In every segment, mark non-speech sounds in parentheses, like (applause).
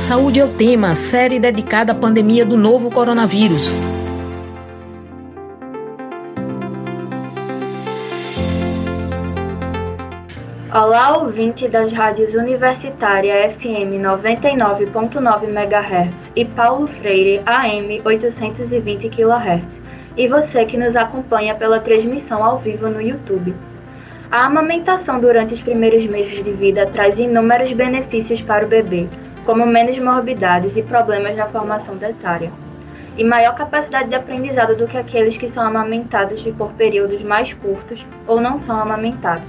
Saúde é o tema, série dedicada à pandemia do novo coronavírus. Olá, ouvinte das rádios Universitária FM 99.9 MHz e Paulo Freire AM 820 kHz, e você que nos acompanha pela transmissão ao vivo no YouTube. A amamentação durante os primeiros meses de vida traz inúmeros benefícios para o bebê, como menos morbidades e problemas na formação dentária, e maior capacidade de aprendizado do que aqueles que são amamentados por períodos mais curtos ou não são amamentados.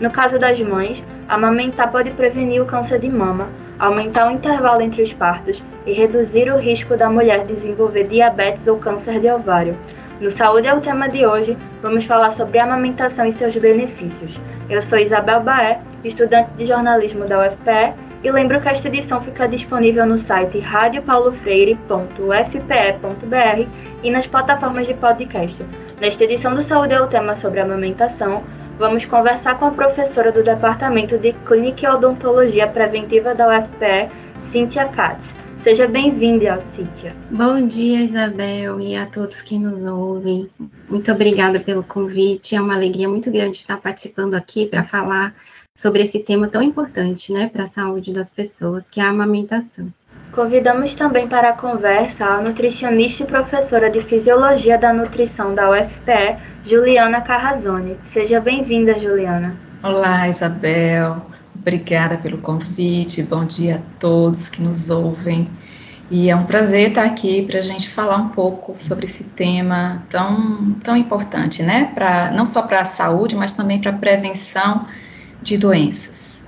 No caso das mães, amamentar pode prevenir o câncer de mama, aumentar o intervalo entre os partos e reduzir o risco da mulher desenvolver diabetes ou câncer de ovário. No Saúde é o tema de hoje, vamos falar sobre amamentação e seus benefícios. Eu sou Isabel Baé, estudante de jornalismo da UFPE, e lembro que esta edição fica disponível no site radiopaulofreire.fpe.br e nas plataformas de podcast. Nesta edição do Saúde é o tema sobre amamentação, vamos conversar com a professora do Departamento de Clínica e Odontologia Preventiva da UFPE, Cíntia Katz. Seja bem-vinda, Cíntia. Bom dia, Isabel, e a todos que nos ouvem. Muito obrigada pelo convite. É uma alegria muito grande estar participando aqui para falar sobre esse tema tão importante, né, para a saúde das pessoas, que é a amamentação. Convidamos também para a conversa a nutricionista e professora de Fisiologia da Nutrição da UFPE, Juliana Carrazone. Seja bem-vinda, Juliana. Olá, Isabel. Obrigada pelo convite. Bom dia a todos que nos ouvem. E é um prazer estar aqui para a gente falar um pouco sobre esse tema tão, tão importante, né? Pra, não só para a saúde, mas também para a prevenção de doenças.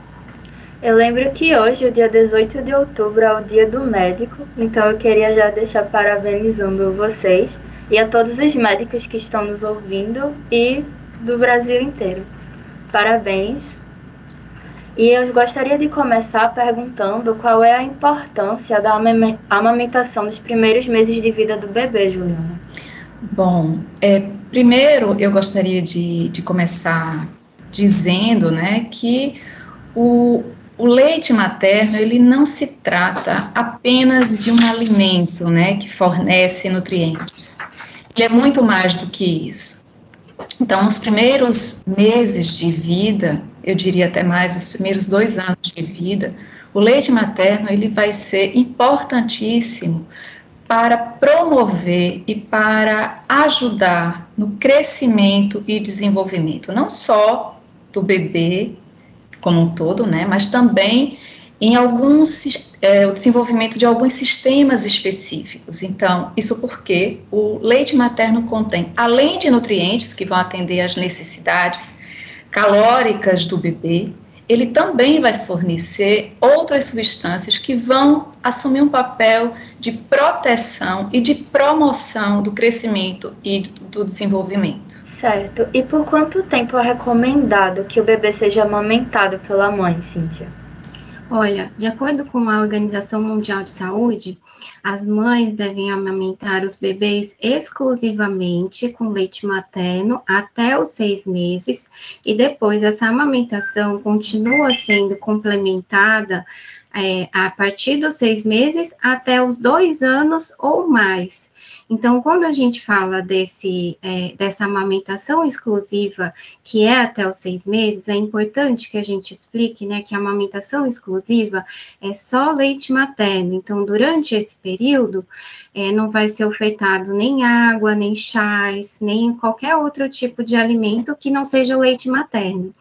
Eu lembro que hoje, o dia 18 de outubro, é o dia do médico, então eu queria já deixar parabenizando vocês e a todos os médicos que estão nos ouvindo e do Brasil inteiro. Parabéns. E eu gostaria de começar perguntando qual é a importância da amamentação nos primeiros meses de vida do bebê, Juliana. Bom, é, primeiro eu gostaria de, de começar dizendo né, que o, o leite materno ele não se trata apenas de um alimento, né, que fornece nutrientes. Ele é muito mais do que isso. Então, nos primeiros meses de vida, eu diria até mais, os primeiros dois anos de vida, o leite materno ele vai ser importantíssimo para promover e para ajudar no crescimento e desenvolvimento, não só do bebê como um todo, né, mas também em alguns é, o desenvolvimento de alguns sistemas específicos. Então, isso porque o leite materno contém, além de nutrientes que vão atender às necessidades calóricas do bebê, ele também vai fornecer outras substâncias que vão assumir um papel de proteção e de promoção do crescimento e do desenvolvimento. Certo. E por quanto tempo é recomendado que o bebê seja amamentado pela mãe, Cíntia? Olha, de acordo com a Organização Mundial de Saúde, as mães devem amamentar os bebês exclusivamente com leite materno até os seis meses, e depois essa amamentação continua sendo complementada é, a partir dos seis meses até os dois anos ou mais. Então, quando a gente fala desse, é, dessa amamentação exclusiva, que é até os seis meses, é importante que a gente explique, né, que a amamentação exclusiva é só leite materno. Então, durante esse período, é, não vai ser ofertado nem água, nem chás, nem qualquer outro tipo de alimento que não seja leite materno.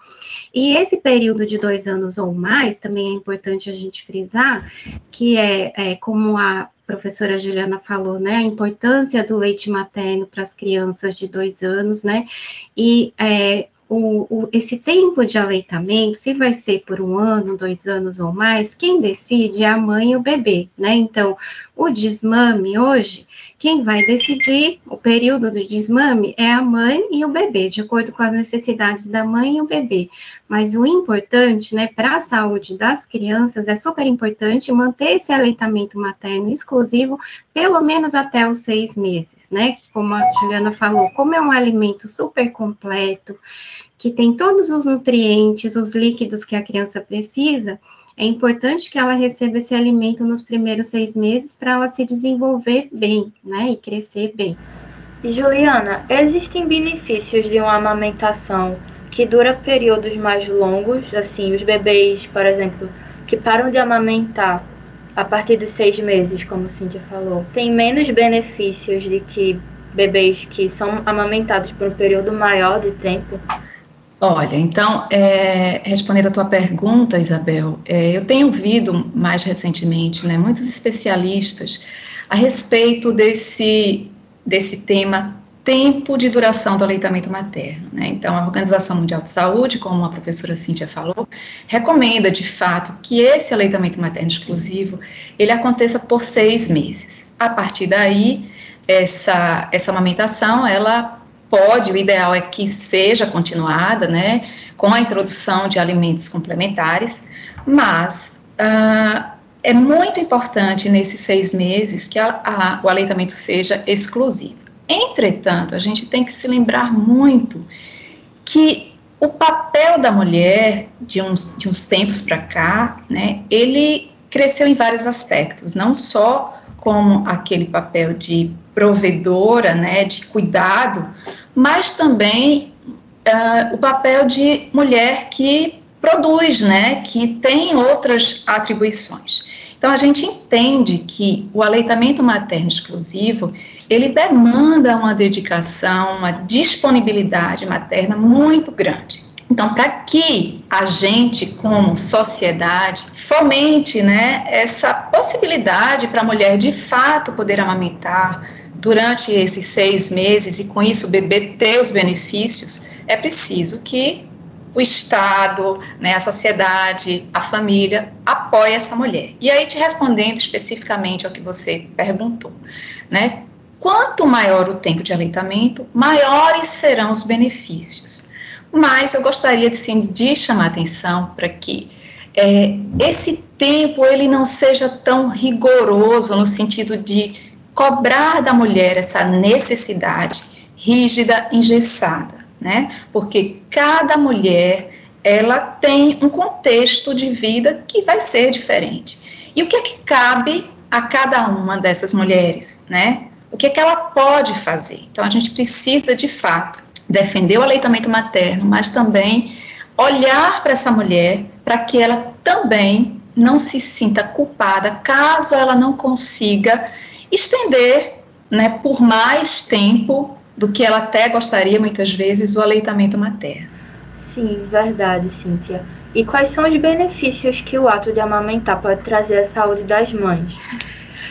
E esse período de dois anos ou mais, também é importante a gente frisar, que é, é como a professora Juliana falou, né, a importância do leite materno para as crianças de dois anos, né, e é, o, o, esse tempo de aleitamento, se vai ser por um ano, dois anos ou mais, quem decide é a mãe e o bebê, né? Então, o desmame hoje, quem vai decidir o período do desmame é a mãe e o bebê, de acordo com as necessidades da mãe e o bebê. Mas o importante, né, para a saúde das crianças, é super importante manter esse aleitamento materno exclusivo pelo menos até os seis meses, né? Como a Juliana falou, como é um alimento super completo, que tem todos os nutrientes, os líquidos que a criança precisa, é importante que ela receba esse alimento nos primeiros seis meses para ela se desenvolver bem, né, e crescer bem. Juliana, existem benefícios de uma amamentação que dura períodos mais longos, assim, os bebês, por exemplo, que param de amamentar a partir dos seis meses, como Cíntia falou, tem menos benefícios de que bebês que são amamentados por um período maior de tempo? Olha, então, é, respondendo a tua pergunta, Isabel, é, eu tenho ouvido mais recentemente, né, muitos especialistas a respeito desse, desse tema tempo de duração do aleitamento materno. Né? Então, a Organização Mundial de Saúde, como a professora Cíntia falou, recomenda, de fato, que esse aleitamento materno exclusivo, ele aconteça por seis meses. A partir daí, essa, essa amamentação, ela pode, o ideal é que seja continuada, né, com a introdução de alimentos complementares, mas uh, é muito importante nesses seis meses que a, a, o aleitamento seja exclusivo. Entretanto, a gente tem que se lembrar muito que o papel da mulher de uns, de uns tempos para cá, né, ele cresceu em vários aspectos, não só como aquele papel de provedora, né, de cuidado, mas também uh, o papel de mulher que produz, né, que tem outras atribuições. Então a gente entende que o aleitamento materno exclusivo ele demanda uma dedicação, uma disponibilidade materna muito grande. Então, para que a gente, como sociedade, fomente né, essa possibilidade para a mulher de fato poder amamentar durante esses seis meses e com isso o bebê ter os benefícios, é preciso que o Estado, né, a sociedade, a família apoie essa mulher. E aí, te respondendo especificamente ao que você perguntou, né, Quanto maior o tempo de aleitamento, maiores serão os benefícios. Mas eu gostaria de, sim, de chamar a atenção para que é, esse tempo ele não seja tão rigoroso no sentido de cobrar da mulher essa necessidade rígida, engessada, né? Porque cada mulher ela tem um contexto de vida que vai ser diferente. E o que é que cabe a cada uma dessas mulheres, né? o que, é que ela pode fazer. Então, a gente precisa, de fato, defender o aleitamento materno, mas também olhar para essa mulher para que ela também não se sinta culpada caso ela não consiga estender né, por mais tempo do que ela até gostaria, muitas vezes, o aleitamento materno. Sim, verdade, Cíntia. E quais são os benefícios que o ato de amamentar pode trazer à saúde das mães?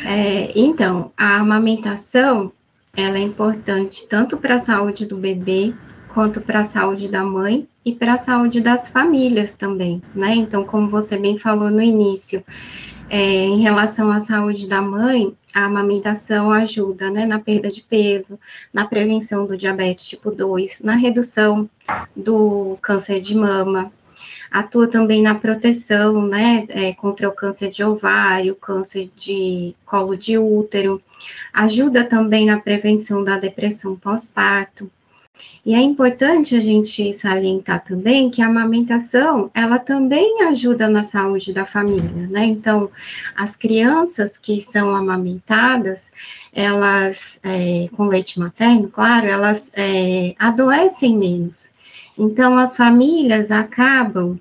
É, então, a amamentação, ela é importante tanto para a saúde do bebê, quanto para a saúde da mãe e para a saúde das famílias também, né? Então, como você bem falou no início, é, em relação à saúde da mãe, a amamentação ajuda, né, na perda de peso, na prevenção do diabetes tipo 2, na redução do câncer de mama, atua também na proteção, né, é, contra o câncer de ovário, câncer de colo de útero, ajuda também na prevenção da depressão pós-parto. E é importante a gente salientar também que a amamentação, ela também ajuda na saúde da família, né? Então, as crianças que são amamentadas, elas, é, com leite materno, claro, elas é, adoecem menos. Então, as famílias acabam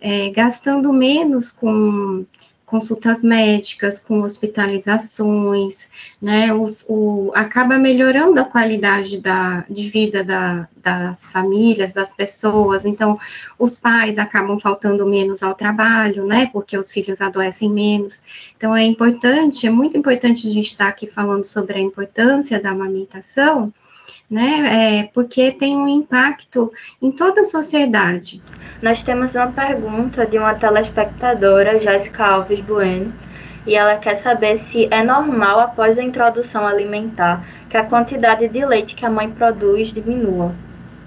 é, gastando menos com consultas médicas, com hospitalizações, né, os, o, acaba melhorando a qualidade da, de vida da, das famílias, das pessoas, então, os pais acabam faltando menos ao trabalho, né, porque os filhos adoecem menos, então é importante, é muito importante a gente estar aqui falando sobre a importância da amamentação, né? É, porque tem um impacto em toda a sociedade. Nós temos uma pergunta de uma telespectadora, Jéssica Alves Bueno, e ela quer saber se é normal, após a introdução alimentar, que a quantidade de leite que a mãe produz diminua.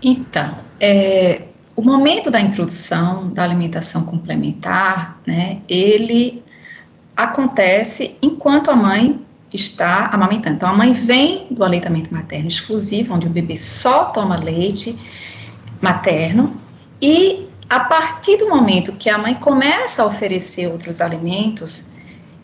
Então, é, o momento da introdução da alimentação complementar, né, ele acontece enquanto a mãe está amamentando. Então, a mãe vem do aleitamento materno exclusivo, onde o bebê só toma leite materno, e a partir do momento que a mãe começa a oferecer outros alimentos,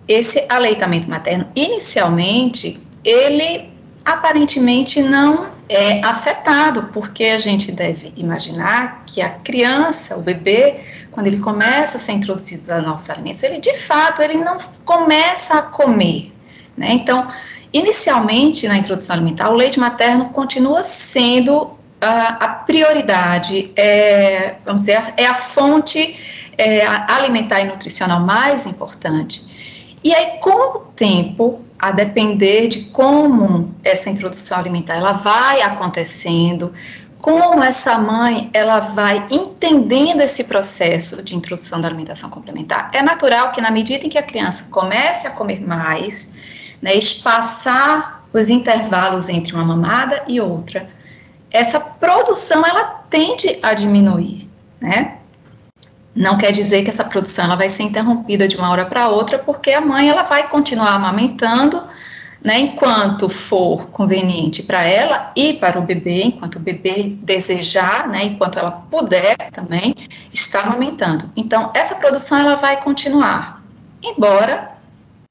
esse aleitamento materno, inicialmente, ele aparentemente não é afetado, porque a gente deve imaginar que a criança, o bebê, quando ele começa a ser introduzido a novos alimentos, ele de fato ele não começa a comer, né? Então, inicialmente na introdução alimentar, o leite materno continua sendo a, a prioridade, é, vamos dizer, é a fonte é, alimentar e nutricional mais importante. E aí, com o tempo, a depender de como essa introdução alimentar ela vai acontecendo, como essa mãe ela vai entendendo esse processo de introdução da alimentação complementar, é natural que na medida em que a criança comece a comer mais, né, espaçar os intervalos entre uma mamada e outra, essa produção ela tende a diminuir, né? Não quer dizer que essa produção ela vai ser interrompida de uma hora para outra, porque a mãe ela vai continuar amamentando, né, enquanto for conveniente para ela e para o bebê, enquanto o bebê desejar, né, enquanto ela puder também estar amamentando. Então, essa produção ela vai continuar, embora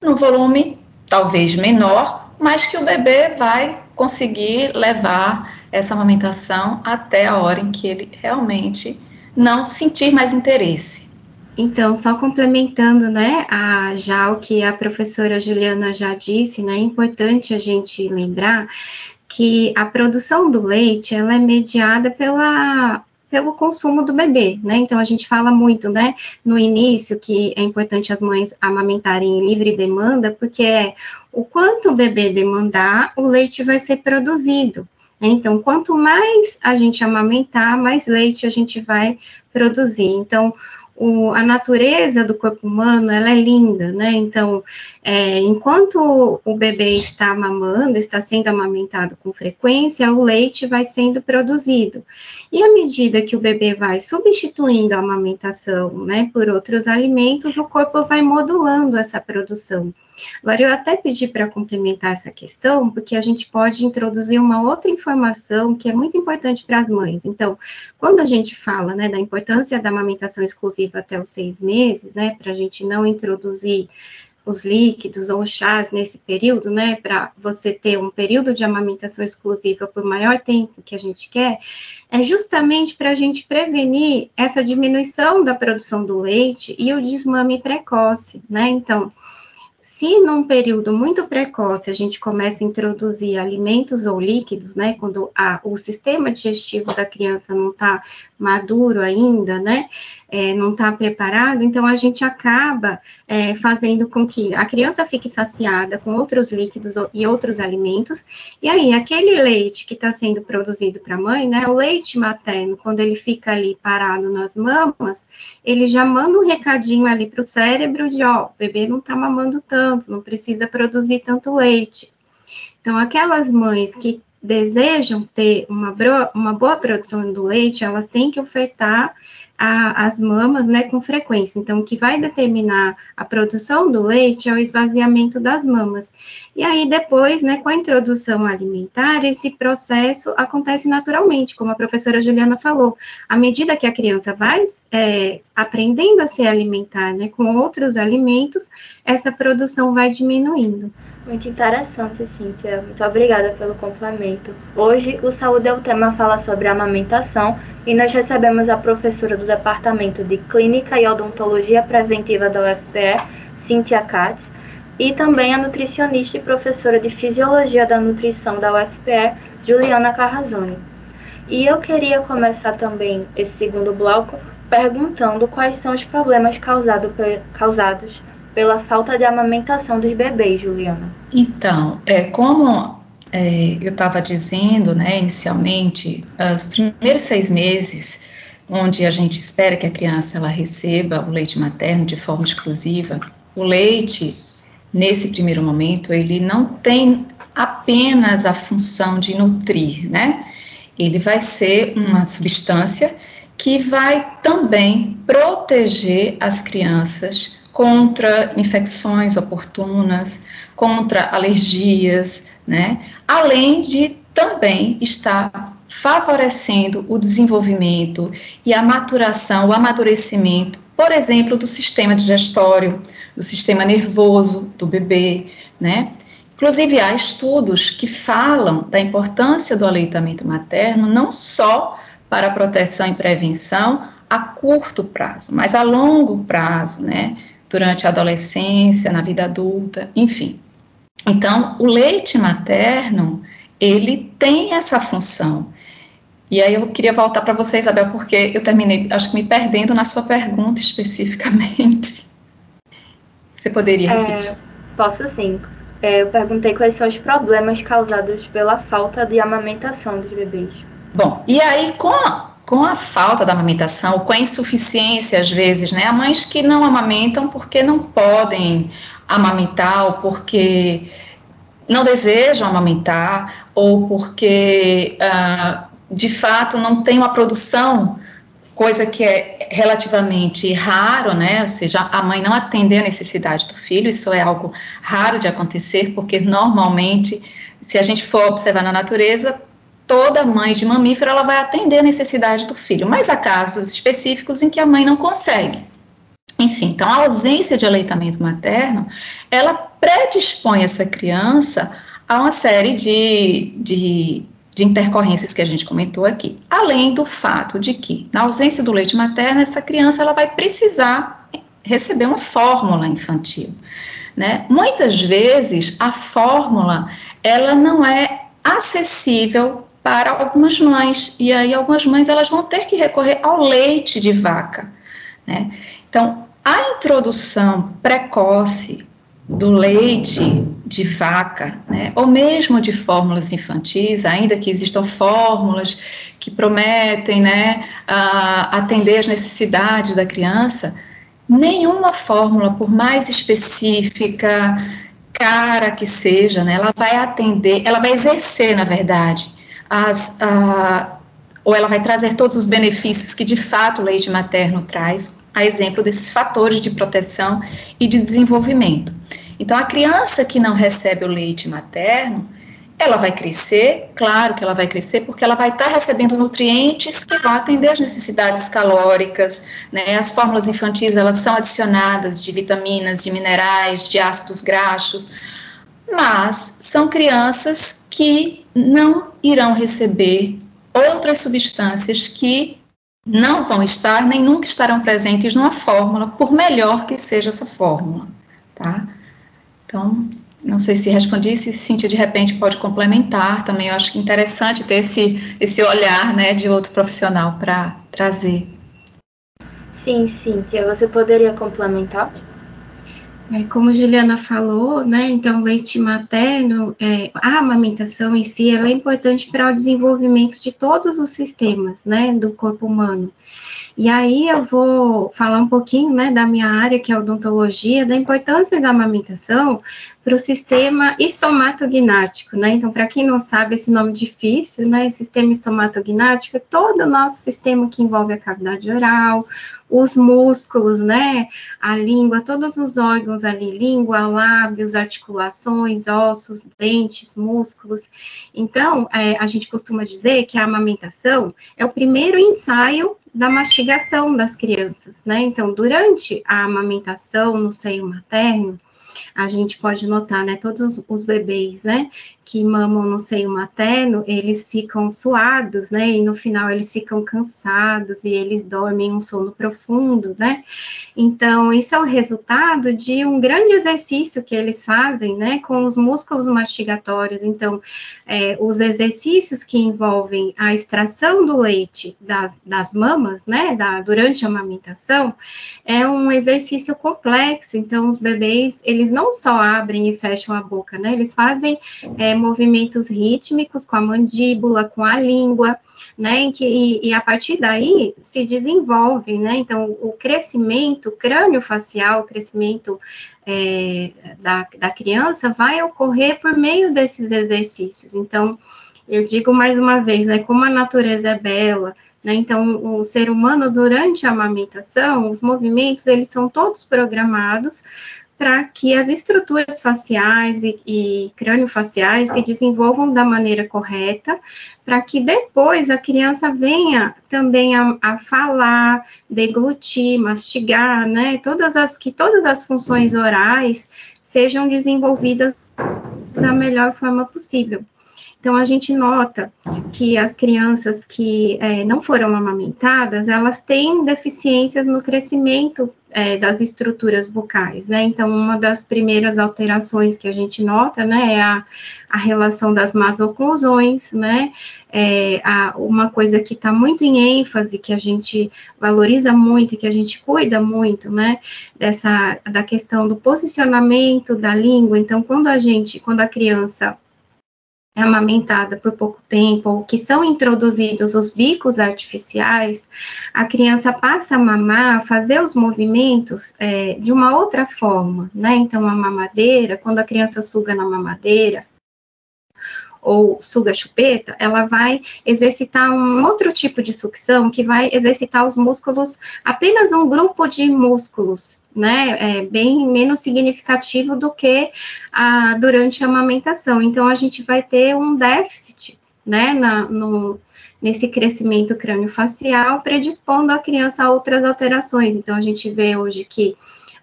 no volume talvez menor, mas que o bebê vai conseguir levar essa amamentação até a hora em que ele realmente não sentir mais interesse. Então, só complementando, né, a, já o que a professora Juliana já disse, né, é importante a gente lembrar que a produção do leite, ela é mediada pela, pelo consumo do bebê, né, então a gente fala muito, né, no início que é importante as mães amamentarem em livre demanda, porque é o quanto o bebê demandar, o leite vai ser produzido, então, quanto mais a gente amamentar, mais leite a gente vai produzir. Então, o, a natureza do corpo humano, ela é linda, né? Então, é, enquanto o bebê está mamando, está sendo amamentado com frequência, o leite vai sendo produzido. E à medida que o bebê vai substituindo a amamentação, né, por outros alimentos, o corpo vai modulando essa produção. Agora, eu até pedi para complementar essa questão, porque a gente pode introduzir uma outra informação que é muito importante para as mães. Então, quando a gente fala né, da importância da amamentação exclusiva até os seis meses, né, para a gente não introduzir os líquidos ou chás nesse período, né, para você ter um período de amamentação exclusiva por maior tempo que a gente quer, é justamente para a gente prevenir essa diminuição da produção do leite e o desmame precoce, né? Então, se num período muito precoce a gente começa a introduzir alimentos ou líquidos, né, quando a, o sistema digestivo da criança não está maduro ainda, né, é, não está preparado, então a gente acaba é, fazendo com que a criança fique saciada com outros líquidos e outros alimentos, e aí aquele leite que está sendo produzido para a mãe, né, o leite materno, quando ele fica ali parado nas mamas, ele já manda um recadinho ali para o cérebro de, ó, o bebê não está mamando tanto, não precisa produzir tanto leite. Então, aquelas mães que desejam ter uma, uma boa produção do leite, elas têm que ofertar a, as mamas, né, com frequência. Então, o que vai determinar a produção do leite é o esvaziamento das mamas. E aí, depois, né, com a introdução alimentar, esse processo acontece naturalmente, como a professora Juliana falou. À medida que a criança vai é, aprendendo a se alimentar, né, com outros alimentos, essa produção vai diminuindo. Muito interessante, Cíntia. Muito obrigada pelo complemento. Hoje, o Saúde é o tema fala sobre amamentação e nós recebemos a professora do Departamento de Clínica e Odontologia Preventiva da UFPE, Cíntia Katz, e também a nutricionista e professora de Fisiologia da Nutrição da UFPE, Juliana Carrazoni. E eu queria começar também esse segundo bloco perguntando quais são os problemas causado, causados pela falta de amamentação dos bebês, Juliana? Então, é, como é, eu estava dizendo, né, inicialmente, os primeiros seis meses, onde a gente espera que a criança ela receba o leite materno de forma exclusiva, o leite, nesse primeiro momento, ele não tem apenas a função de nutrir, né? Ele vai ser uma substância que vai também proteger as crianças contra infecções oportunas, contra alergias, né? Além de também estar favorecendo o desenvolvimento e a maturação, o amadurecimento, por exemplo, do sistema digestório, do sistema nervoso do bebê, né? Inclusive, há estudos que falam da importância do aleitamento materno não só para proteção e prevenção a curto prazo, mas a longo prazo, né? Durante a adolescência, na vida adulta, enfim. Então, o leite materno, ele tem essa função. E aí eu queria voltar para você, Isabel, porque eu terminei, acho que me perdendo na sua pergunta especificamente. (laughs) Você poderia repetir? É, posso sim. É, eu perguntei quais são os problemas causados pela falta de amamentação dos bebês. Bom, e aí com a, com a falta da amamentação, com a insuficiência às vezes, né? Há mães que não amamentam porque não podem amamentar ou porque não desejam amamentar ou porque uh, de fato não tem uma produção, coisa que é relativamente raro, né? Ou seja, a mãe não atender a necessidade do filho, isso é algo raro de acontecer, porque normalmente, se a gente for observar na natureza, toda mãe de mamífero ela vai atender a necessidade do filho, mas há casos específicos em que a mãe não consegue. Enfim, então a ausência de aleitamento materno, ela predispõe essa criança a uma série de, de, de intercorrências que a gente comentou aqui. Além do fato de que, na ausência do leite materno, essa criança ela vai precisar receber uma fórmula infantil. Né? Muitas vezes a fórmula ela não é acessível para algumas mães e aí algumas mães elas vão ter que recorrer ao leite de vaca. Né? Então a introdução precoce do leite de vaca, né, ou mesmo de fórmulas infantis, ainda que existam fórmulas que prometem né, atender às necessidades da criança, nenhuma fórmula, por mais específica, cara que seja, né, ela vai atender, ela vai exercer, na verdade, as, ou ela vai trazer todos os benefícios que de fato o leite materno traz, a exemplo desses fatores de proteção e de desenvolvimento. Então, a criança que não recebe o leite materno, ela vai crescer, claro que ela vai crescer, porque ela vai estar recebendo nutrientes que vão atender às necessidades calóricas, né? As fórmulas infantis, elas são adicionadas de vitaminas, de minerais, de ácidos graxos, mas são crianças que não irão receber outras substâncias que não vão estar nem nunca estarão presentes numa fórmula, por melhor que seja essa fórmula, tá? Então, não sei se respondi, se Cíntia de repente pode complementar também, eu acho que interessante ter esse, esse olhar, né, de outro profissional para trazer. Sim, Cíntia, você poderia complementar? É, como Juliana falou, né, então leite materno, é, a amamentação em si, ela é importante para o desenvolvimento de todos os sistemas, né, do corpo humano. E aí eu vou falar um pouquinho, né, da minha área, que é odontologia, da importância da amamentação para o sistema estomatognático, né? Então, para quem não sabe esse nome difícil, né, sistema estomatognático é todo o nosso sistema que envolve a cavidade oral, os músculos, né, a língua, todos os órgãos ali, língua, lábios, articulações, ossos, dentes, músculos. Então, é, a gente costuma dizer que a amamentação é o primeiro ensaio da mastigação das crianças, né? Então, durante a amamentação no seio materno, a gente pode notar, né, todos os, os bebês, né, que mamam no seio materno, eles ficam suados, né? E no final eles ficam cansados e eles dormem um sono profundo, né? Então, isso é o resultado de um grande exercício que eles fazem, né, com os músculos mastigatórios. Então, é, os exercícios que envolvem a extração do leite das, das mamas, né, da, durante a amamentação, é um exercício complexo. Então, os bebês, eles não só abrem e fecham a boca, né? Eles fazem é, movimentos rítmicos com a mandíbula, com a língua, né, e, e, a partir daí se desenvolve, né, então o crescimento crânio-facial, o crescimento é, da, da criança vai ocorrer por meio desses exercícios, então, eu digo mais uma vez, né, como a natureza é bela, né, então o ser humano durante a amamentação, os movimentos, eles são todos programados para que as estruturas faciais e, e crânio-faciais se desenvolvam da maneira correta, para que depois a criança venha também a, a, falar, deglutir, mastigar, né? Todas as que todas as funções orais sejam desenvolvidas da melhor forma possível. Então, a gente nota que as crianças que é, não foram amamentadas, elas têm deficiências no crescimento é, das estruturas bucais, né? Então, uma das primeiras alterações que a gente nota, né, é a, a relação das masoclusões, né? É, a, uma coisa que está muito em ênfase, que a gente valoriza muito e que a gente cuida muito, né? Dessa, da questão do posicionamento da língua. Então, quando a gente, quando a criança amamentada por pouco tempo, ou que são introduzidos os bicos artificiais, a criança passa a mamar, fazer os movimentos é, de uma outra forma, né? Então, a mamadeira, quando a criança suga na mamadeira, ou suga chupeta, ela vai exercitar um outro tipo de sucção que vai exercitar os músculos, apenas um grupo de músculos né, é bem menos significativo do que a, durante a amamentação. Então, a gente vai ter um déficit, né, na, no, nesse crescimento crânio-facial, predispondo a criança a outras alterações. Então, a gente vê hoje que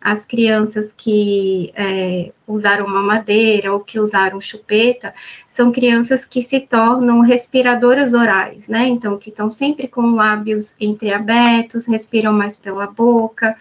as crianças que é, usaram mamadeira ou que usaram chupeta são crianças que se tornam respiradoras orais, né? Então, que estão sempre com lábios entreabertos, respiram mais pela boca,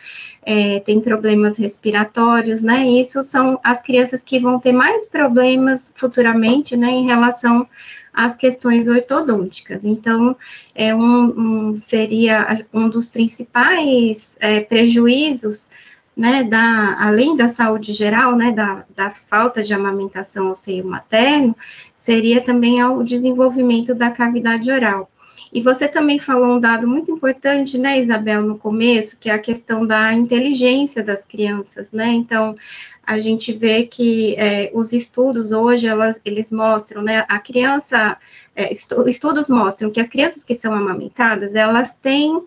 é, tem problemas respiratórios, né? Isso são as crianças que vão ter mais problemas futuramente, né, em relação às questões ortodônticas. Então, é um, um seria um dos principais é, prejuízos né, da, além da saúde geral, né, da, da falta de amamentação ao seio materno, seria também ao desenvolvimento da cavidade oral. E você também falou um dado muito importante, né, Isabel, no começo, que é a questão da inteligência das crianças, né? Então, a gente vê que é, os estudos hoje, elas, eles mostram, né, a criança, é, estudos mostram que as crianças que são amamentadas, elas têm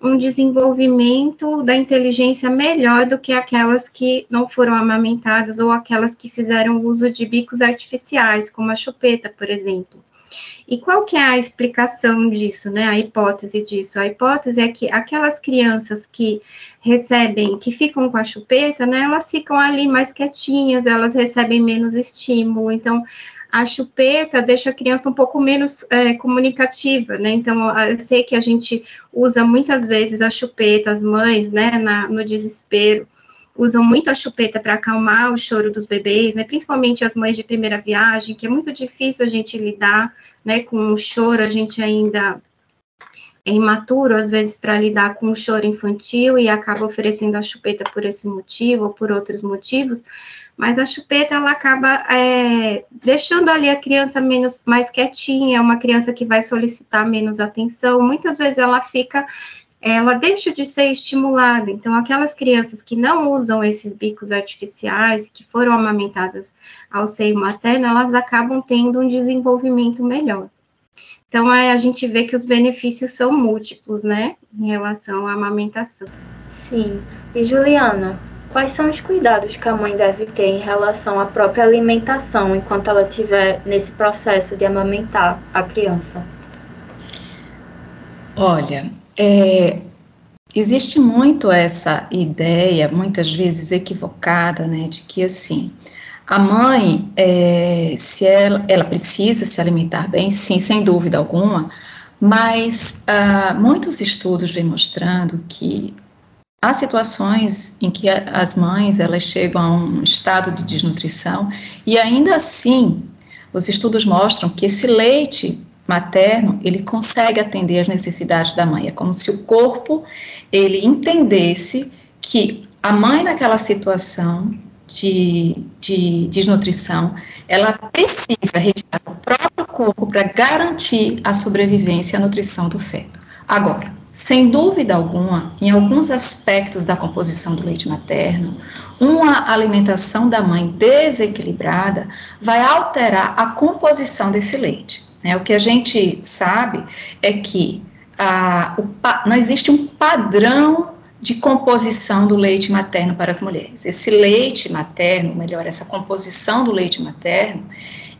um desenvolvimento da inteligência melhor do que aquelas que não foram amamentadas ou aquelas que fizeram uso de bicos artificiais, como a chupeta, por exemplo. E qual que é a explicação disso, né? A hipótese disso? A hipótese é que aquelas crianças que recebem, que ficam com a chupeta, né? Elas ficam ali mais quietinhas, elas recebem menos estímulo. Então, a chupeta deixa a criança um pouco menos é, comunicativa, né? Então, eu sei que a gente usa muitas vezes a chupeta, as mães, né, na, no desespero, usam muito a chupeta para acalmar o choro dos bebês, né? Principalmente as mães de primeira viagem, que é muito difícil a gente lidar, né, com o choro, a gente ainda imaturo, às vezes, para lidar com o choro infantil e acaba oferecendo a chupeta por esse motivo ou por outros motivos, mas a chupeta ela acaba é, deixando ali a criança menos mais quietinha, uma criança que vai solicitar menos atenção. Muitas vezes ela fica, ela deixa de ser estimulada. Então, aquelas crianças que não usam esses bicos artificiais, que foram amamentadas ao seio materno, elas acabam tendo um desenvolvimento melhor. Então, a gente vê que os benefícios são múltiplos, né, em relação à amamentação. Sim. E Juliana, Quais são os cuidados que a mãe deve ter em relação à própria alimentação enquanto ela estiver nesse processo de amamentar a criança? Olha, é, existe muito essa ideia, muitas vezes equivocada, né, de que assim, a mãe, é, se ela, ela precisa se alimentar bem, sim, sem dúvida alguma, mas ah, muitos estudos vêm mostrando que Há situações em que as mães elas chegam a um estado de desnutrição e ainda assim os estudos mostram que esse leite materno ele consegue atender às necessidades da mãe. É como se o corpo ele entendesse que a mãe naquela situação de, de desnutrição ela precisa retirar o próprio corpo para garantir a sobrevivência e a nutrição do feto. Agora, sem dúvida alguma, em alguns aspectos da composição do leite materno, uma alimentação da mãe desequilibrada vai alterar a composição desse leite. Né? O que a gente sabe é que a, o, não existe um padrão de composição do leite materno para as mulheres. Esse leite materno, melhor, essa composição do leite materno,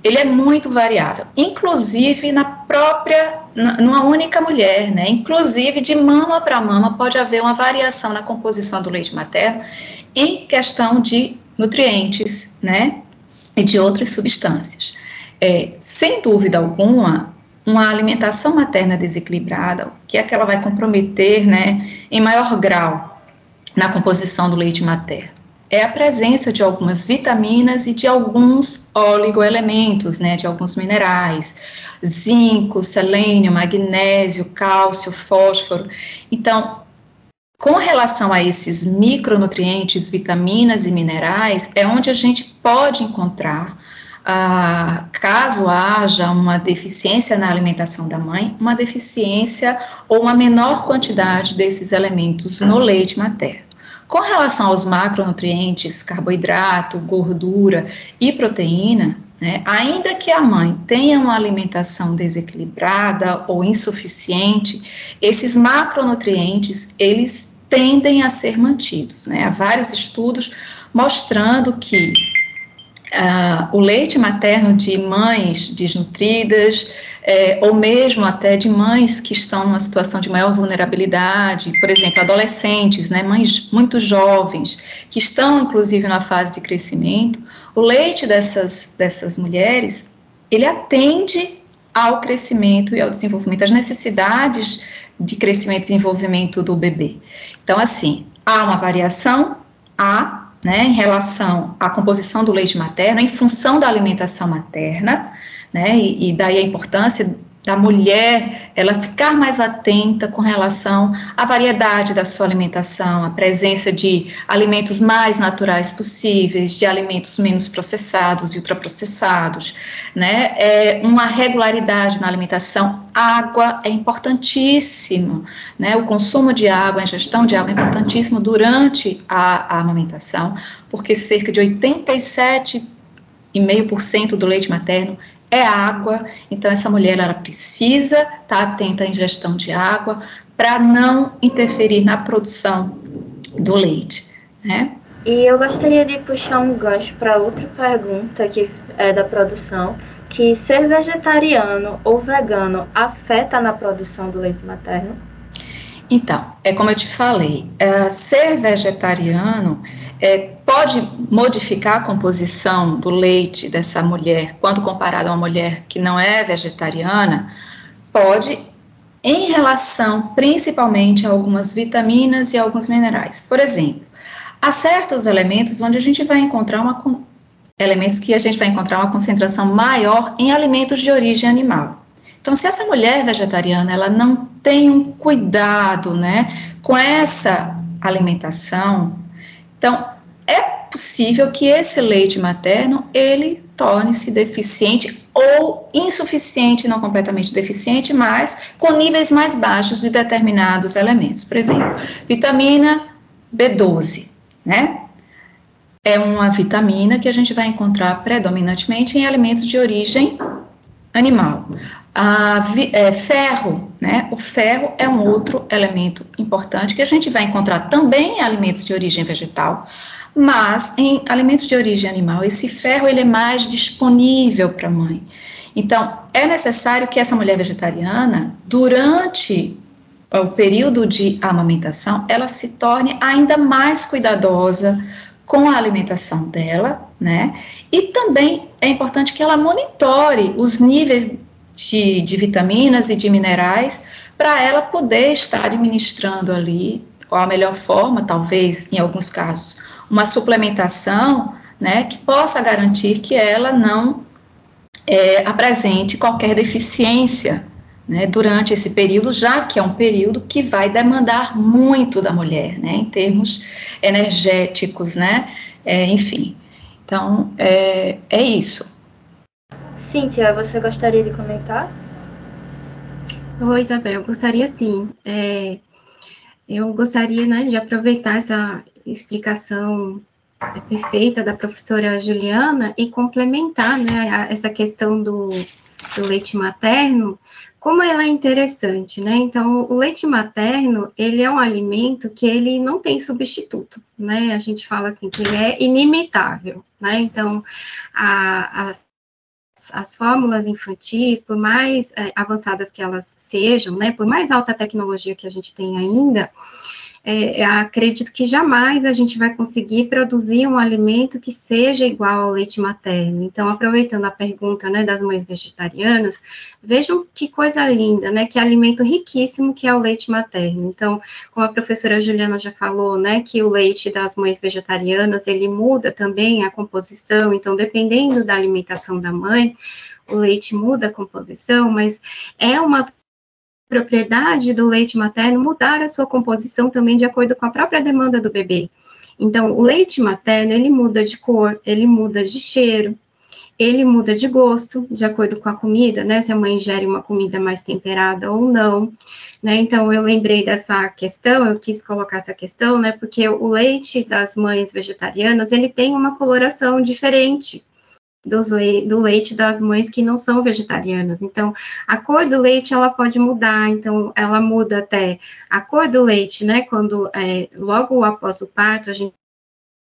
ele é muito variável, inclusive na própria, numa única mulher, né? Inclusive de mama para mama pode haver uma variação na composição do leite materno em questão de nutrientes, né? E de outras substâncias. É, sem dúvida alguma, uma alimentação materna desequilibrada, que é que ela vai comprometer, né, em maior grau na composição do leite materno? é a presença de algumas vitaminas e de alguns oligoelementos, né, de alguns minerais, zinco, selênio, magnésio, cálcio, fósforo. Então, com relação a esses micronutrientes, vitaminas e minerais, é onde a gente pode encontrar, ah, caso haja uma deficiência na alimentação da mãe, uma deficiência ou uma menor quantidade desses elementos no leite materno. Com relação aos macronutrientes, carboidrato, gordura e proteína, né, ainda que a mãe tenha uma alimentação desequilibrada ou insuficiente, esses macronutrientes, eles tendem a ser mantidos. Né? Há vários estudos mostrando que uh, o leite materno de mães desnutridas, é, ou mesmo até de mães que estão numa situação de maior vulnerabilidade, por exemplo, adolescentes, né, mães muito jovens, que estão inclusive na fase de crescimento, o leite dessas, dessas mulheres, ele atende ao crescimento e ao desenvolvimento, às necessidades de crescimento e desenvolvimento do bebê. Então, assim, há uma variação, há, né, em relação à composição do leite materno, em função da alimentação materna, né? E, e daí a importância da mulher ela ficar mais atenta com relação à variedade da sua alimentação, a presença de alimentos mais naturais possíveis, de alimentos menos processados e ultraprocessados, né? É uma regularidade na alimentação. Água é importantíssimo, né? O consumo de água, a ingestão de água é importantíssimo durante a, a amamentação, porque cerca de 87,5% do leite materno é água, então essa mulher ela precisa estar tá atenta à ingestão de água para não interferir na produção do leite, né? E eu gostaria de puxar um gancho para outra pergunta que é da produção, que ser vegetariano ou vegano afeta na produção do leite materno? Então, é como eu te falei, é, ser vegetariano é, pode modificar a composição do leite dessa mulher quando comparado a uma mulher que não é vegetariana? Pode, em relação principalmente a algumas vitaminas e alguns minerais. Por exemplo, há certos elementos onde a gente vai encontrar uma elementos que a gente vai encontrar uma concentração maior em alimentos de origem animal. Então, se essa mulher vegetariana ela não tem um cuidado, né, com essa alimentação, então é possível que esse leite materno ele torne-se deficiente ou insuficiente, não completamente deficiente, mas com níveis mais baixos de determinados elementos. Por exemplo, vitamina B12, né? É uma vitamina que a gente vai encontrar predominantemente em alimentos de origem animal. A, é, ferro, né? O ferro é um outro elemento importante que a gente vai encontrar também em alimentos de origem vegetal, mas em alimentos de origem animal, esse ferro ele é mais disponível para a mãe. Então, é necessário que essa mulher vegetariana, durante o período de amamentação, ela se torne ainda mais cuidadosa com a alimentação dela, né? E também é importante que ela monitore os níveis de, de vitaminas e de minerais para ela poder estar administrando ali qual a melhor forma, talvez em alguns casos, uma suplementação, né, que possa garantir que ela não é, apresente qualquer deficiência né, durante esse período, já que é um período que vai demandar muito da mulher, né, em termos energéticos, né, é, enfim. Então, é, é isso. Cíntia, você gostaria de comentar? Oi, Isabel, gostaria sim. É, eu gostaria né, de aproveitar essa explicação perfeita da professora Juliana e complementar né, essa questão do, do leite materno como ela é interessante, né? Então, o leite materno, ele é um alimento que ele não tem substituto, né? A gente fala assim que ele é inimitável, né? Então, a, as, as fórmulas infantis, por mais é, avançadas que elas sejam, né? Por mais alta tecnologia que a gente tem ainda, é, acredito que jamais a gente vai conseguir produzir um alimento que seja igual ao leite materno. Então, aproveitando a pergunta, né, das mães vegetarianas, vejam que coisa linda, né, que alimento riquíssimo que é o leite materno. Então, como a professora Juliana já falou, né, que o leite das mães vegetarianas, ele muda também a composição, então, dependendo da alimentação da mãe, o leite muda a composição, mas é uma propriedade do leite materno mudar a sua composição também de acordo com a própria demanda do bebê. Então, o leite materno, ele muda de cor, ele muda de cheiro, ele muda de gosto, de acordo com a comida, né, se a mãe ingere uma comida mais temperada ou não, né, então eu lembrei dessa questão, eu quis colocar essa questão, né, porque o leite das mães vegetarianas, ele tem uma coloração diferente, le do leite das mães que não são vegetarianas. Então, a cor do leite ela pode mudar. Então, ela muda até a cor do leite, né? Quando é, logo após o parto, a gente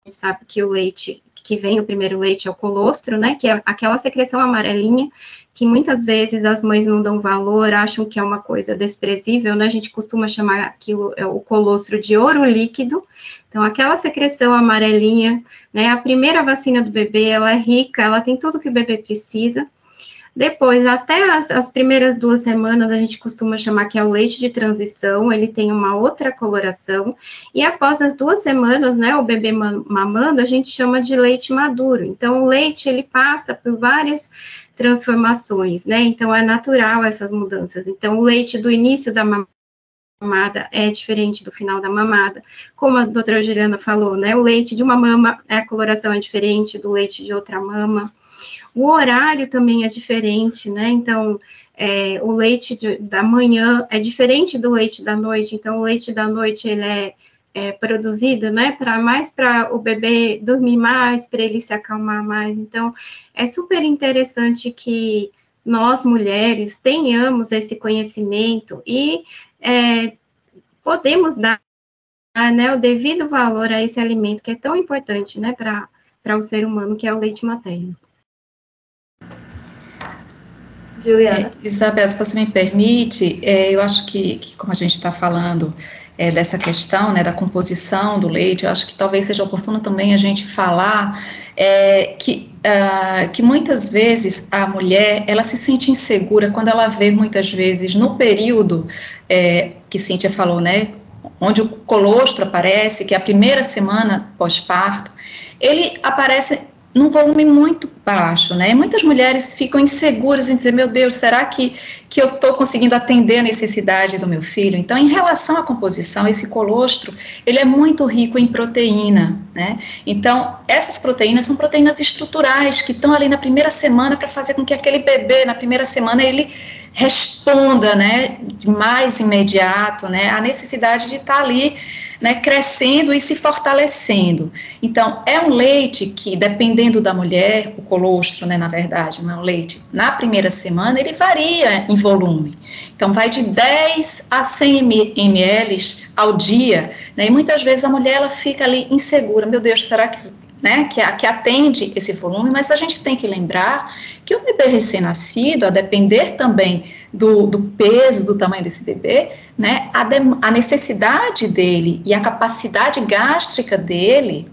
sabe que o leite que vem o primeiro leite é o colostro, né? Que é aquela secreção amarelinha que muitas vezes as mães não dão valor, acham que é uma coisa desprezível, né? A gente costuma chamar aquilo é, o colostro de ouro líquido. Então, aquela secreção amarelinha, né? A primeira vacina do bebê, ela é rica, ela tem tudo que o bebê precisa. Depois, até as, as, primeiras duas semanas, a gente costuma chamar que é o leite de transição, ele tem uma outra coloração, e após as duas semanas, né, o bebê mamando, a gente chama de leite maduro. Então, o leite, ele passa por várias transformações, né, então é natural essas mudanças. Então, o leite do início da mamada é diferente do final da mamada. Como a doutora Juliana falou, né, o leite de uma mama, a coloração é diferente do leite de outra mama. O horário também é diferente, né? Então, é, o leite de, da manhã é diferente do leite da noite. Então, o leite da noite ele é, é produzido, né? Para mais para o bebê dormir mais, para ele se acalmar mais. Então, é super interessante que nós mulheres tenhamos esse conhecimento e é, podemos dar né, o devido valor a esse alimento que é tão importante, né, para o ser humano, que é o leite materno. Juliana. É, Isabel, se você me permite, é, eu acho que, que, como a gente está falando é, dessa questão, né, da composição do leite, eu acho que talvez seja oportuno também a gente falar é, que, uh, que muitas vezes a mulher, ela se sente insegura quando ela vê muitas vezes no período é, que Cíntia falou, né, onde o colostro aparece, que é a primeira semana pós-parto, ele aparece num volume muito baixo, né? Muitas mulheres ficam inseguras em dizer, meu Deus, será que, que eu estou conseguindo atender a necessidade do meu filho? Então, em relação à composição, esse colostro, ele é muito rico em proteína, né? Então, essas proteínas são proteínas estruturais que estão ali na primeira semana para fazer com que aquele bebê, na primeira semana, ele responda, né, mais imediato, né, a necessidade de estar tá ali né, crescendo e se fortalecendo. Então, é um leite que, dependendo da mulher, o colostro, né, na verdade, não é um leite, na primeira semana, ele varia em volume. Então, vai de 10 a 100 ml ao dia, né, e muitas vezes a mulher, ela fica ali insegura, meu Deus, será que né, que, que, atende esse volume, mas a gente tem que lembrar que o bebê recém-nascido, a depender também do, do, peso, do tamanho desse bebê, né, a, de, a necessidade dele e a capacidade gástrica dele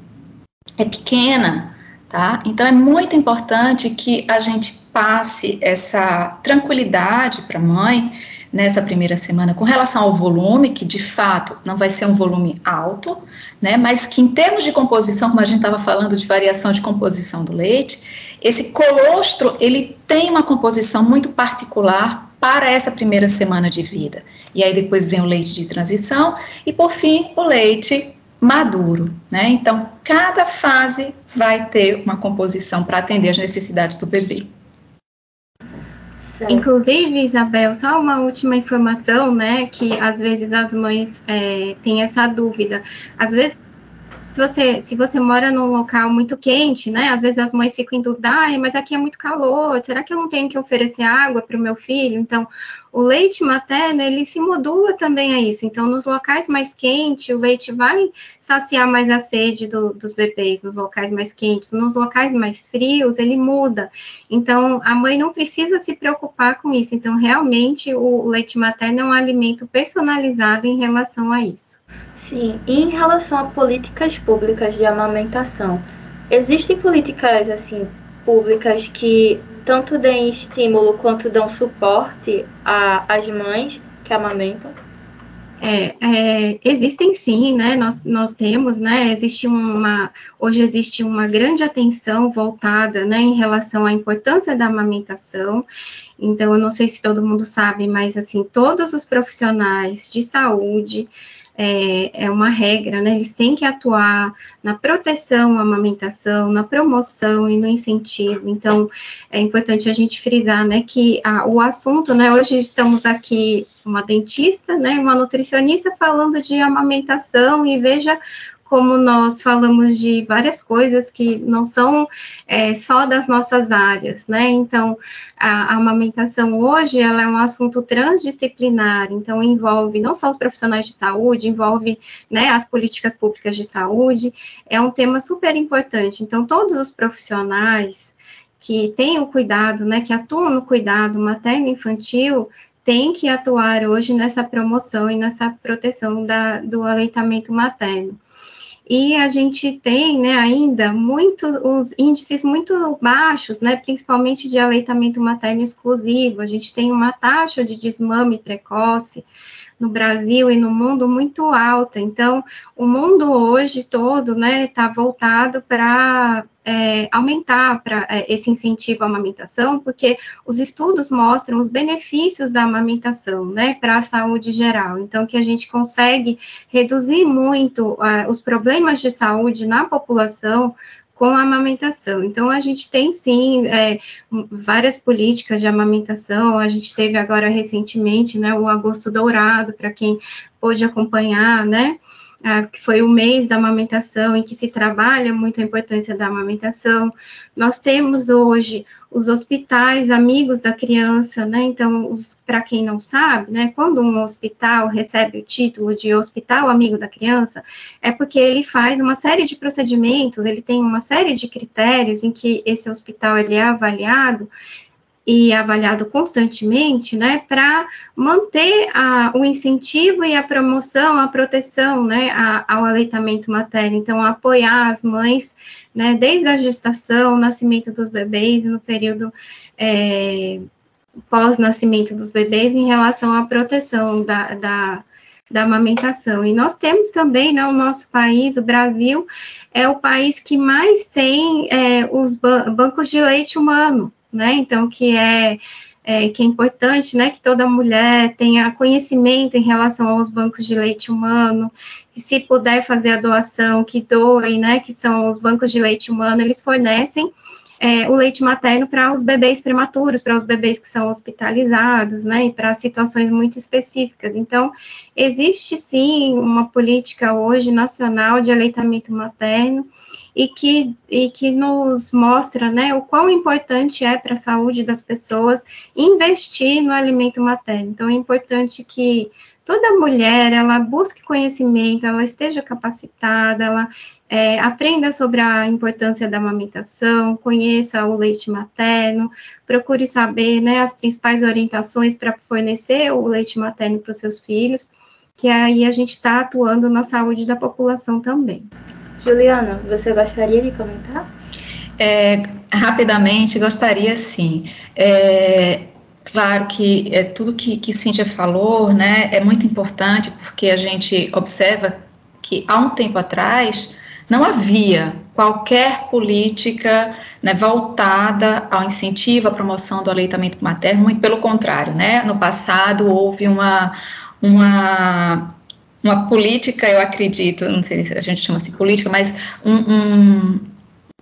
é pequena, tá? Então é muito importante que a gente passe essa tranquilidade para a mãe nessa primeira semana com relação ao volume, que de fato não vai ser um volume alto, né, mas que em termos de composição, como a gente estava falando de variação de composição do leite, esse colostro, ele tem uma composição muito particular para essa primeira semana de vida. E aí depois vem o leite de transição e por fim o leite maduro, né? Então, cada fase vai ter uma composição para atender às necessidades do bebê. Inclusive, Isabel, só uma última informação, né, que às vezes as mães é, têm essa dúvida. Às vezes se você, se você mora num local muito quente, né? Às vezes as mães ficam em dúvida, mas aqui é muito calor, será que eu não tenho que oferecer água para o meu filho? Então, o leite materno, ele se modula também a isso. Então, nos locais mais quentes, o leite vai saciar mais a sede do, dos bebês, nos locais mais quentes. Nos locais mais frios, ele muda. Então, a mãe não precisa se preocupar com isso. Então, realmente, o leite materno é um alimento personalizado em relação a isso. Sim, e em relação a políticas públicas de amamentação, existem políticas assim públicas que tanto deem estímulo quanto dão suporte às mães que amamentam? É, é, existem sim, né? Nós, nós temos, né? Existe uma hoje existe uma grande atenção voltada, né, em relação à importância da amamentação. Então, eu não sei se todo mundo sabe, mas assim, todos os profissionais de saúde é, é uma regra, né? Eles têm que atuar na proteção amamentação, na promoção e no incentivo. Então, é importante a gente frisar, né, que a, o assunto, né, hoje estamos aqui uma dentista, né, uma nutricionista falando de amamentação e veja como nós falamos de várias coisas que não são é, só das nossas áreas, né? Então, a, a, amamentação hoje, ela é um assunto transdisciplinar, então envolve não só os profissionais de saúde, envolve, né, as políticas públicas de saúde, é um tema super importante. Então, todos os profissionais que têm o cuidado, né, que atuam no cuidado materno-infantil, têm que atuar hoje nessa promoção e nessa proteção da, do aleitamento materno e a gente tem, né, ainda muitos os índices muito baixos, né, principalmente de aleitamento materno exclusivo. A gente tem uma taxa de desmame precoce no Brasil e no mundo muito alta. Então, o mundo hoje todo, né, está voltado para é, aumentar para é, esse incentivo à amamentação, porque os estudos mostram os benefícios da amamentação, né, para a saúde geral. Então, que a gente consegue reduzir muito uh, os problemas de saúde na população com a amamentação. Então, a gente tem sim é, várias políticas de amamentação. A gente teve agora recentemente, né, o Agosto Dourado, para quem pôde acompanhar, né? Que foi o mês da amamentação, em que se trabalha muito a importância da amamentação. Nós temos hoje os hospitais amigos da criança, né? Então, para quem não sabe, né, quando um hospital recebe o título de hospital amigo da criança, é porque ele faz uma série de procedimentos, ele tem uma série de critérios em que esse hospital ele é avaliado e avaliado constantemente, né, para manter a, o incentivo e a promoção, a proteção, né, a, ao aleitamento materno. Então, apoiar as mães, né, desde a gestação, nascimento dos bebês no período é, pós-nascimento dos bebês em relação à proteção da, da, da amamentação. E nós temos também, né, o nosso país, o Brasil, é o país que mais tem é, os ban bancos de leite humano, né? Então, que é, é, que é importante, né, que toda mulher tenha conhecimento em relação aos bancos de leite humano, e se puder fazer a doação, que doem, né, que são os bancos de leite humano, eles fornecem é, o leite materno para os bebês prematuros, para os bebês que são hospitalizados, né, e para situações muito específicas. Então, existe sim uma política hoje nacional de aleitamento materno, e que, e que nos mostra né, o quão importante é para a saúde das pessoas investir no alimento materno. Então, é importante que toda mulher ela busque conhecimento, ela esteja capacitada, ela é, aprenda sobre a importância da amamentação, conheça o leite materno, procure saber né, as principais orientações para fornecer o leite materno para os seus filhos, que aí a gente está atuando na saúde da população também. Juliana, você gostaria de comentar? É, rapidamente, gostaria sim. É, claro que é, tudo que, que Cíntia falou né, é muito importante, porque a gente observa que há um tempo atrás não havia qualquer política né, voltada ao incentivo, à promoção do aleitamento materno, muito pelo contrário, né? No passado houve uma, uma uma política, eu acredito, não sei se a gente chama assim política, mas um, um,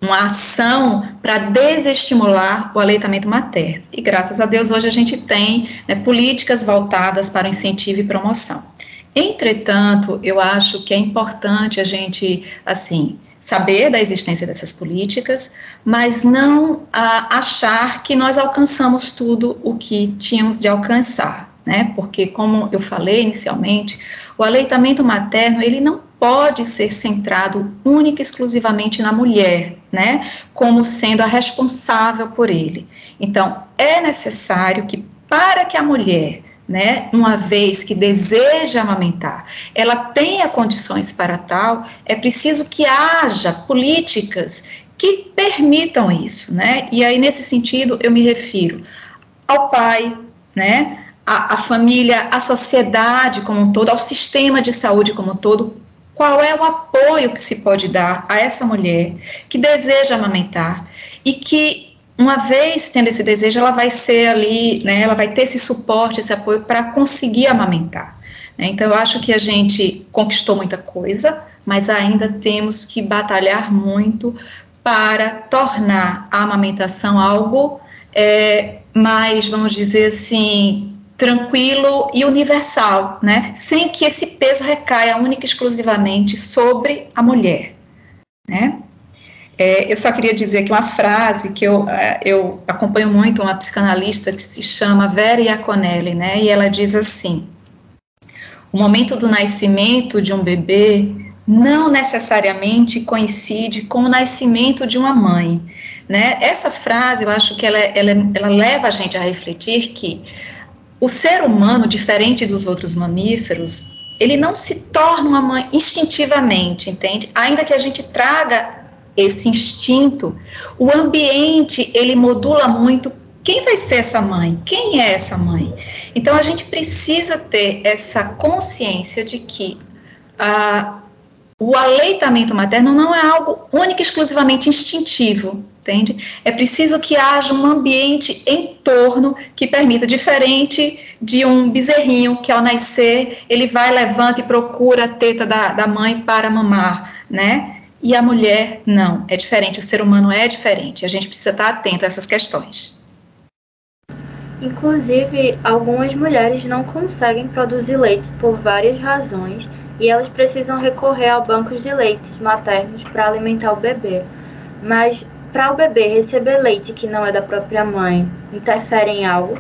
uma ação para desestimular o aleitamento materno. E graças a Deus hoje a gente tem né, políticas voltadas para o incentivo e promoção. Entretanto, eu acho que é importante a gente, assim, saber da existência dessas políticas, mas não a, achar que nós alcançamos tudo o que tínhamos de alcançar, né? Porque, como eu falei inicialmente, o aleitamento materno ele não pode ser centrado única e exclusivamente na mulher, né? Como sendo a responsável por ele. Então, é necessário que para que a mulher né, uma vez que deseja amamentar, ela tenha condições para tal, é preciso que haja políticas que permitam isso, né? E aí nesse sentido eu me refiro ao pai, né? A família, a sociedade como um todo, ao sistema de saúde como um todo, qual é o apoio que se pode dar a essa mulher que deseja amamentar e que uma vez tendo esse desejo, ela vai ser ali, né, ela vai ter esse suporte, esse apoio para conseguir amamentar. Né? Então, eu acho que a gente conquistou muita coisa, mas ainda temos que batalhar muito para tornar a amamentação algo é, mais, vamos dizer assim, tranquilo e universal, né? Sem que esse peso recaia única e exclusivamente sobre a mulher, né? É, eu só queria dizer que uma frase que eu, é, eu acompanho muito uma psicanalista que se chama Vera Iaconelli, né? E ela diz assim: o momento do nascimento de um bebê não necessariamente coincide com o nascimento de uma mãe, né? Essa frase, eu acho que ela, ela, ela leva a gente a refletir que o ser humano, diferente dos outros mamíferos, ele não se torna uma mãe instintivamente, entende? Ainda que a gente traga esse instinto, o ambiente ele modula muito quem vai ser essa mãe? Quem é essa mãe? Então a gente precisa ter essa consciência de que ah, o aleitamento materno não é algo único e exclusivamente instintivo, entende? É preciso que haja um ambiente em torno que permita, diferente de um bezerrinho que ao nascer ele vai, levanta e procura a teta da, da mãe para mamar, né? e a mulher não. É diferente, o ser humano é diferente. A gente precisa estar atento a essas questões. Inclusive, algumas mulheres não conseguem produzir leite por várias razões e elas precisam recorrer a bancos de leites maternos para alimentar o bebê. Mas para o bebê receber leite que não é da própria mãe, interfere em algo?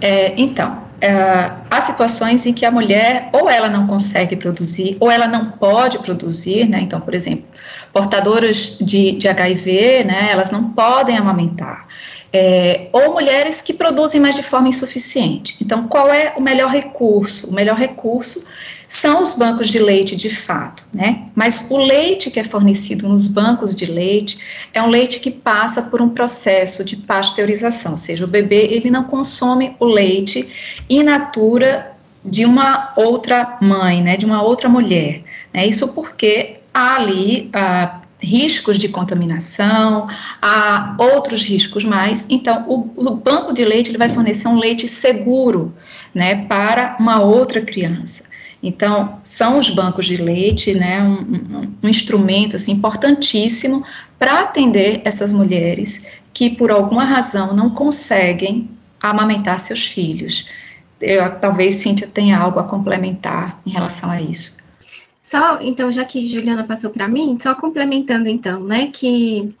É, então, Uh, há situações em que a mulher ou ela não consegue produzir ou ela não pode produzir, né? Então, por exemplo, portadoras de, de HIV, né? Elas não podem amamentar. É, ou mulheres que produzem, mas de forma insuficiente. Então, qual é o melhor recurso? O melhor recurso são os bancos de leite de fato, né? Mas o leite que é fornecido nos bancos de leite é um leite que passa por um processo de pasteurização, ou seja, o bebê ele não consome o leite in natura de uma outra mãe, né, de uma outra mulher. Né? Isso porque há ali ah, riscos de contaminação, há outros riscos mais. Então, o, o, banco de leite ele vai fornecer um leite seguro, né, para uma outra criança. Então, são os bancos de leite, né, um, um, um instrumento assim, importantíssimo para atender essas mulheres que, por alguma razão, não conseguem amamentar seus filhos. Eu, talvez Cíntia tenha algo a complementar em relação a isso. Só, então, já que Juliana passou para mim, só complementando então, né, que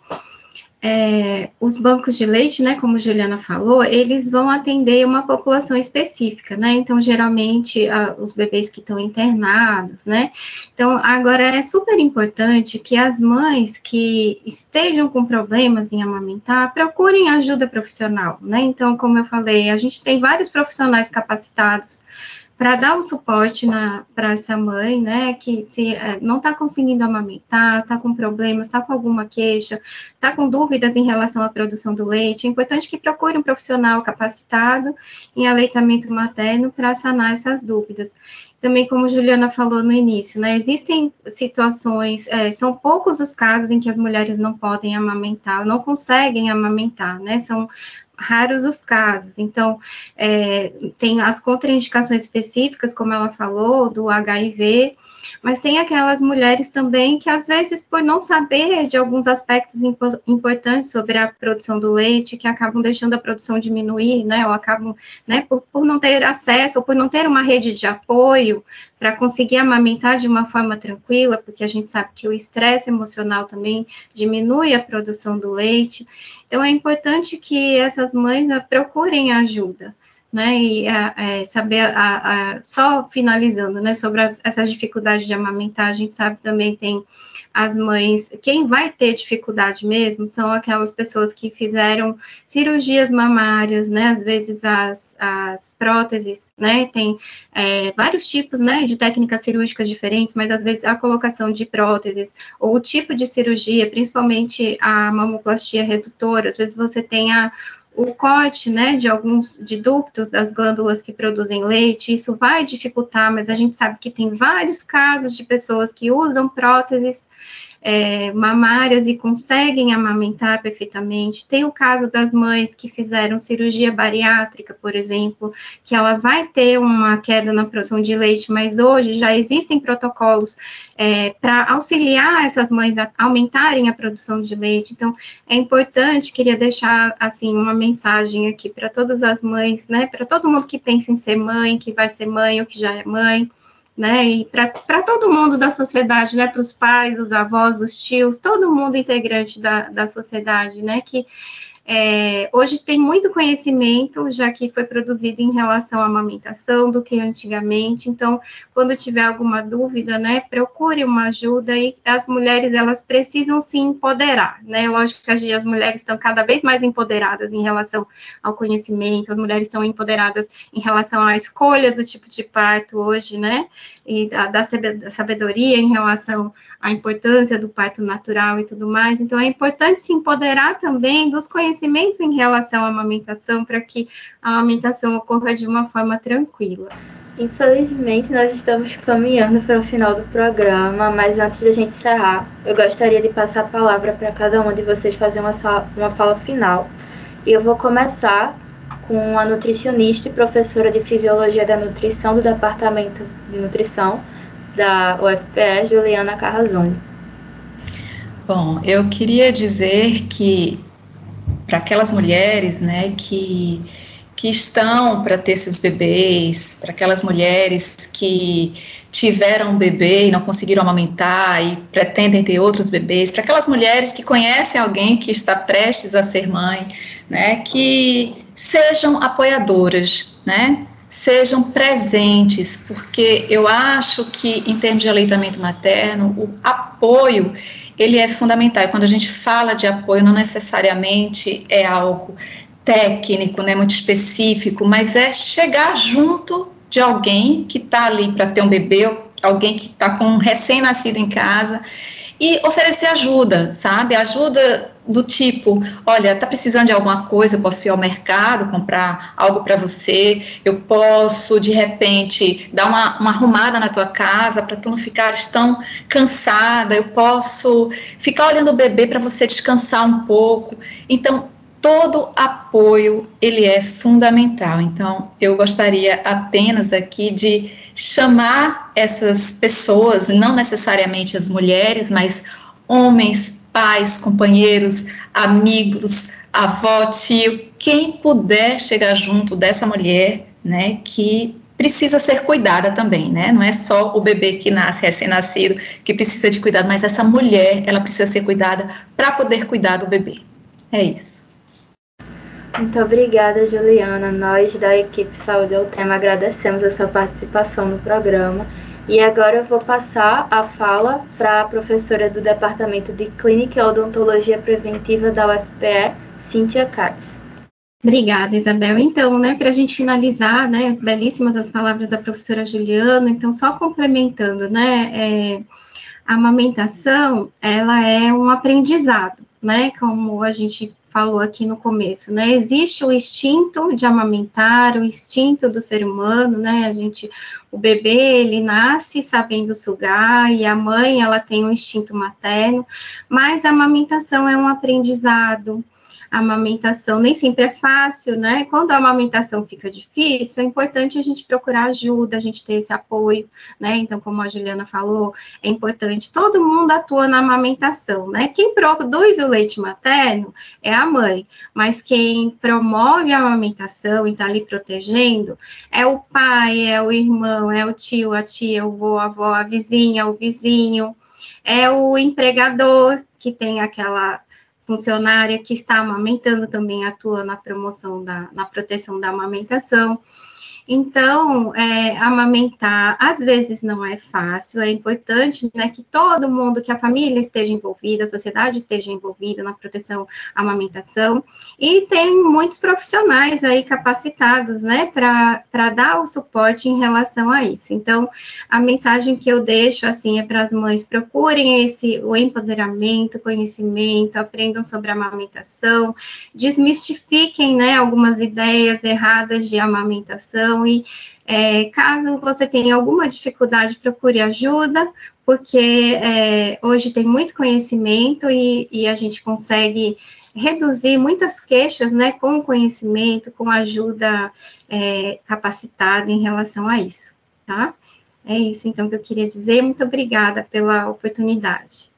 é, os bancos de leite, né, como Juliana falou, eles vão atender uma população específica, né, então, geralmente, a, os bebês que estão internados, né, então, agora é super importante que as mães que estejam com problemas em amamentar, procurem ajuda profissional, né, então, como eu falei, a gente tem vários profissionais capacitados para dar um suporte para essa mãe, né, que se é, não está conseguindo amamentar, está com problemas, está com alguma queixa, está com dúvidas em relação à produção do leite, é importante que procure um profissional capacitado em aleitamento materno para sanar essas dúvidas. Também, como Juliana falou no início, né, existem situações, é, são poucos os casos em que as mulheres não podem amamentar, não conseguem amamentar, né, são raros os casos. Então, é, tem as contraindicações específicas, como ela falou, do HIV, mas tem aquelas mulheres também que, às vezes, por não saber de alguns aspectos impo importantes sobre a produção do leite, que acabam deixando a produção diminuir, né, ou acabam, né, por, por não ter acesso, ou por não ter uma rede de apoio para conseguir amamentar de uma forma tranquila, porque a gente sabe que o estresse emocional também diminui a produção do leite. Então, é importante que essas mães né, procurem ajuda né, e é, saber, a, a, só finalizando, né, sobre as, essas dificuldades de amamentar, a gente sabe também tem as mães, quem vai ter dificuldade mesmo são aquelas pessoas que fizeram cirurgias mamárias, né, às vezes as, as próteses, né, tem é, vários tipos, né, de técnicas cirúrgicas diferentes, mas às vezes a colocação de próteses, ou o tipo de cirurgia, principalmente a mamoplastia redutora, às vezes você tem a, o corte, né, de alguns de ductos das glândulas que produzem leite, isso vai dificultar, mas a gente sabe que tem vários casos de pessoas que usam próteses é, mamárias e conseguem amamentar perfeitamente. Tem o caso das mães que fizeram cirurgia bariátrica, por exemplo, que ela vai ter uma queda na produção de leite, mas hoje já existem protocolos é, para auxiliar essas mães a aumentarem a produção de leite. Então, é importante, queria deixar assim uma mensagem aqui para todas as mães, né, para todo mundo que pensa em ser mãe, que vai ser mãe ou que já é mãe né? E para todo mundo da sociedade, né? Para os pais, os avós, os tios, todo mundo integrante da, da sociedade, né? Que é, hoje tem muito conhecimento, já que foi produzido em relação à amamentação do que antigamente. Então, quando tiver alguma dúvida, né, procure uma ajuda e as mulheres elas precisam se empoderar, né? Lógico que as mulheres estão cada vez mais empoderadas em relação ao conhecimento, as mulheres estão empoderadas em relação à escolha do tipo de parto hoje, né? E da, da sabedoria em relação à importância do parto natural e tudo mais. Então, é importante se empoderar também dos conhecimentos em relação à amamentação para que a amamentação ocorra de uma forma tranquila. Infelizmente, nós estamos caminhando para o final do programa, mas antes da gente encerrar, eu gostaria de passar a palavra para cada um de vocês fazer uma, uma fala final. E eu vou começar com a nutricionista e professora de Fisiologia da Nutrição do Departamento de Nutrição da UFPE, Juliana Carrazone. Bom, eu queria dizer que para aquelas mulheres, né, que que estão para ter seus bebês, para aquelas mulheres que tiveram um bebê e não conseguiram amamentar e pretendem ter outros bebês, para aquelas mulheres que conhecem alguém que está prestes a ser mãe, né, que sejam apoiadoras, né, sejam presentes, porque eu acho que em termos de aleitamento materno, o apoio ele é fundamental. E quando a gente fala de apoio, não necessariamente é algo técnico, né, muito específico, mas é chegar junto de alguém que está ali para ter um bebê, alguém que está com um recém-nascido em casa e oferecer ajuda, sabe? Ajuda do tipo, olha, tá precisando de alguma coisa, eu posso ir ao mercado comprar algo para você, eu posso de repente dar uma, uma arrumada na tua casa para tu não ficares tão cansada, eu posso ficar olhando o bebê para você descansar um pouco. Então, todo apoio ele é fundamental. Então, eu gostaria apenas aqui de chamar essas pessoas, não necessariamente as mulheres, mas homens, pais, companheiros, amigos, avó, tio, quem puder chegar junto dessa mulher, né, que precisa ser cuidada também, né? Não é só o bebê que nasce recém-nascido que precisa de cuidado, mas essa mulher, ela precisa ser cuidada para poder cuidar do bebê. É isso. Muito obrigada, Juliana. Nós da equipe Saúde ao Tema agradecemos a sua participação no programa. E agora eu vou passar a fala para a professora do Departamento de Clínica e Odontologia Preventiva da UFPE, Cíntia Katz. Obrigada, Isabel. Então, né, para a gente finalizar, né, belíssimas as palavras da professora Juliana, então, só complementando, né, é, a amamentação, ela é um aprendizado, né, como a gente falou aqui no começo, né? Existe o instinto de amamentar, o instinto do ser humano, né? A gente, o bebê, ele nasce sabendo sugar e a mãe, ela tem um instinto materno, mas a amamentação é um aprendizado. A amamentação nem sempre é fácil, né? Quando a amamentação fica difícil, é importante a gente procurar ajuda, a gente ter esse apoio, né? Então, como a Juliana falou, é importante, todo mundo atua na amamentação, né? Quem produz o leite materno é a mãe, mas quem promove a amamentação e está ali protegendo é o pai, é o irmão, é o tio, a tia, o avô, a avó, a vizinha, o vizinho, é o empregador que tem aquela funcionária que está amamentando também atua na promoção da na proteção da amamentação. Então, é, amamentar às vezes não é fácil, é importante né, que todo mundo, que a família esteja envolvida, a sociedade esteja envolvida na proteção à amamentação, e tem muitos profissionais aí capacitados né, para dar o suporte em relação a isso. Então, a mensagem que eu deixo assim é para as mães, procurem esse o empoderamento, conhecimento, aprendam sobre a amamentação, desmistifiquem né, algumas ideias erradas de amamentação e é, caso você tenha alguma dificuldade, procure ajuda, porque é, hoje tem muito conhecimento e, e, a gente consegue reduzir muitas queixas, né, com conhecimento, com ajuda é, capacitada em relação a isso, tá? É isso, então, que eu queria dizer. Muito obrigada pela oportunidade.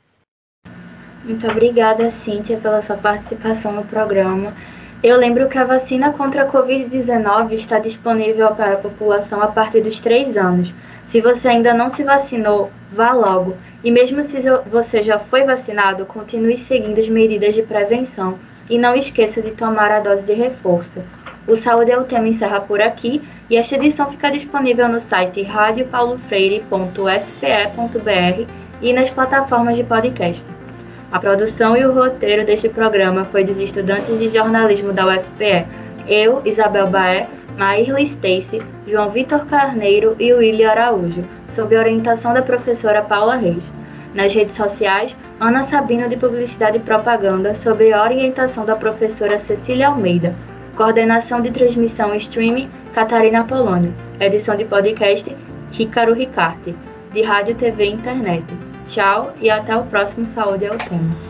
Muito obrigada, Cíntia, pela sua participação no programa. Eu lembro que a vacina contra a Covid-19 está disponível para a população a partir dos 3 anos. Se você ainda não se vacinou, vá logo. E mesmo se você já foi vacinado, continue seguindo as medidas de prevenção e não esqueça de tomar a dose de reforço. O Saúde é o tema encerra por aqui e esta edição fica disponível no site radiopaulofreire.spe.br e nas plataformas de podcast. A produção e o roteiro deste programa foi dos estudantes de jornalismo da UFPE, eu, Isabel Baé, Maírla Stacy, João Vitor Carneiro e William Araújo, sob orientação da professora Paula Reis. Nas redes sociais, Ana Sabino de Publicidade e Propaganda, sob orientação da professora Cecília Almeida. Coordenação de transmissão e streaming, Catarina Polônio. Edição de podcast, Rícaro Ricarte. De rádio, TV e internet. Tchau e até o próximo Saúde é o Tema.